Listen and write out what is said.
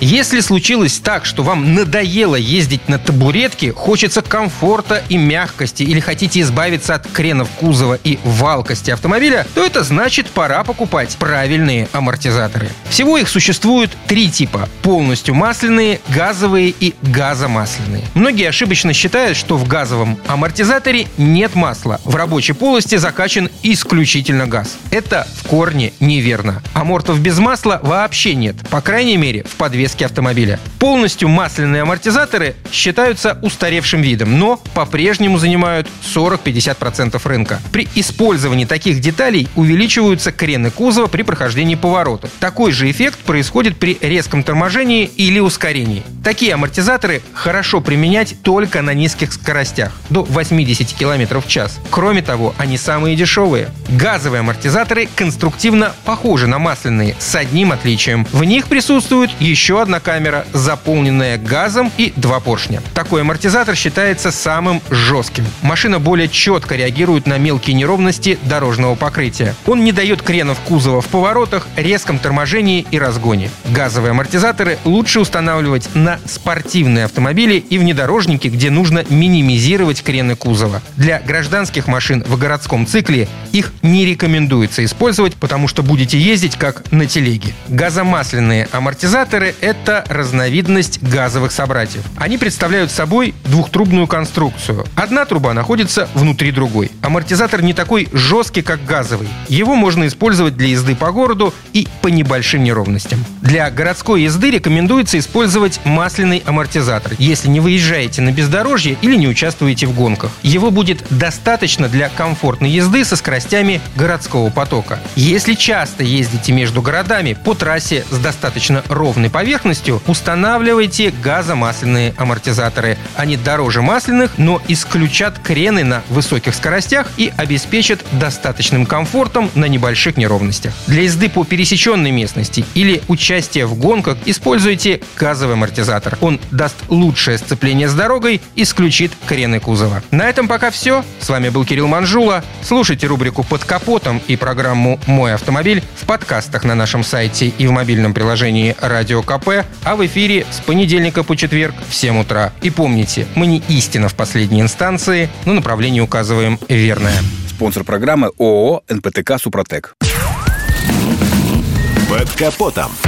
Если случилось так, что вам надоело ездить на табуретке, хочется комфорта и мягкости, или хотите избавиться от кренов кузова и валкости автомобиля, то это значит пора покупать правильные амортизаторы. Всего их существует три типа – полностью масляные, газовые и газомасляные. Многие ошибочно считают, что в газовом амортизаторе нет масла. В рабочей полости закачан исключительно газ. Это в корне неверно. Амортов без масла вообще нет, по крайней мере в подвеске подвески автомобиля. Полностью масляные амортизаторы считаются устаревшим видом, но по-прежнему занимают 40-50% рынка. При использовании таких деталей увеличиваются крены кузова при прохождении поворота. Такой же эффект происходит при резком торможении или ускорении. Такие амортизаторы хорошо применять только на низких скоростях, до 80 км в час. Кроме того, они самые дешевые. Газовые амортизаторы конструктивно похожи на масляные, с одним отличием. В них присутствует еще одна камера, заполненная газом и два поршня. Такой амортизатор считается самым жестким. Машина более четко реагирует на мелкие неровности дорожного покрытия. Он не дает кренов кузова в поворотах, резком торможении и разгоне. Газовые амортизаторы лучше устанавливать на спортивные автомобили и внедорожники, где нужно минимизировать крены кузова. Для гражданских машин в городском цикле их не рекомендуется использовать, потому что будете ездить как на телеге. Газомасляные амортизаторы – это разновидность газовых собратьев. Они представляют собой двухтрубную конструкцию. Одна труба находится внутри другой. Амортизатор не такой жесткий, как газовый. Его можно использовать для езды по городу и по небольшим неровностям. Для городской езды рекомендуется использовать масляный амортизатор, если не выезжаете на бездорожье или не участвуете в гонках. Его будет достаточно для комфортной езды со скоростями городского потока. Если часто ездите между городами по трассе с достаточно ровной поверхностью, устанавливайте газомасляные амортизаторы. Они дороже масляных, но исключат крены на высоких скоростях и обеспечат достаточным комфортом на небольших неровностях. Для езды по пересеченной местности или участия в гонках используйте газовый амортизатор. Он даст лучшее сцепление с дорогой, исключит крены кузова. На этом пока все. С вами был Кирилл Манжула. Слушайте рубрику «Под капотом» и программу «Мой автомобиль» в подкастах на нашем сайте и в мобильном приложении «Радио КП» а в эфире с понедельника по четверг в 7 утра. И помните, мы не истина в последней инстанции, но направление указываем верное. Спонсор программы ООО «НПТК Супротек». Под капотом.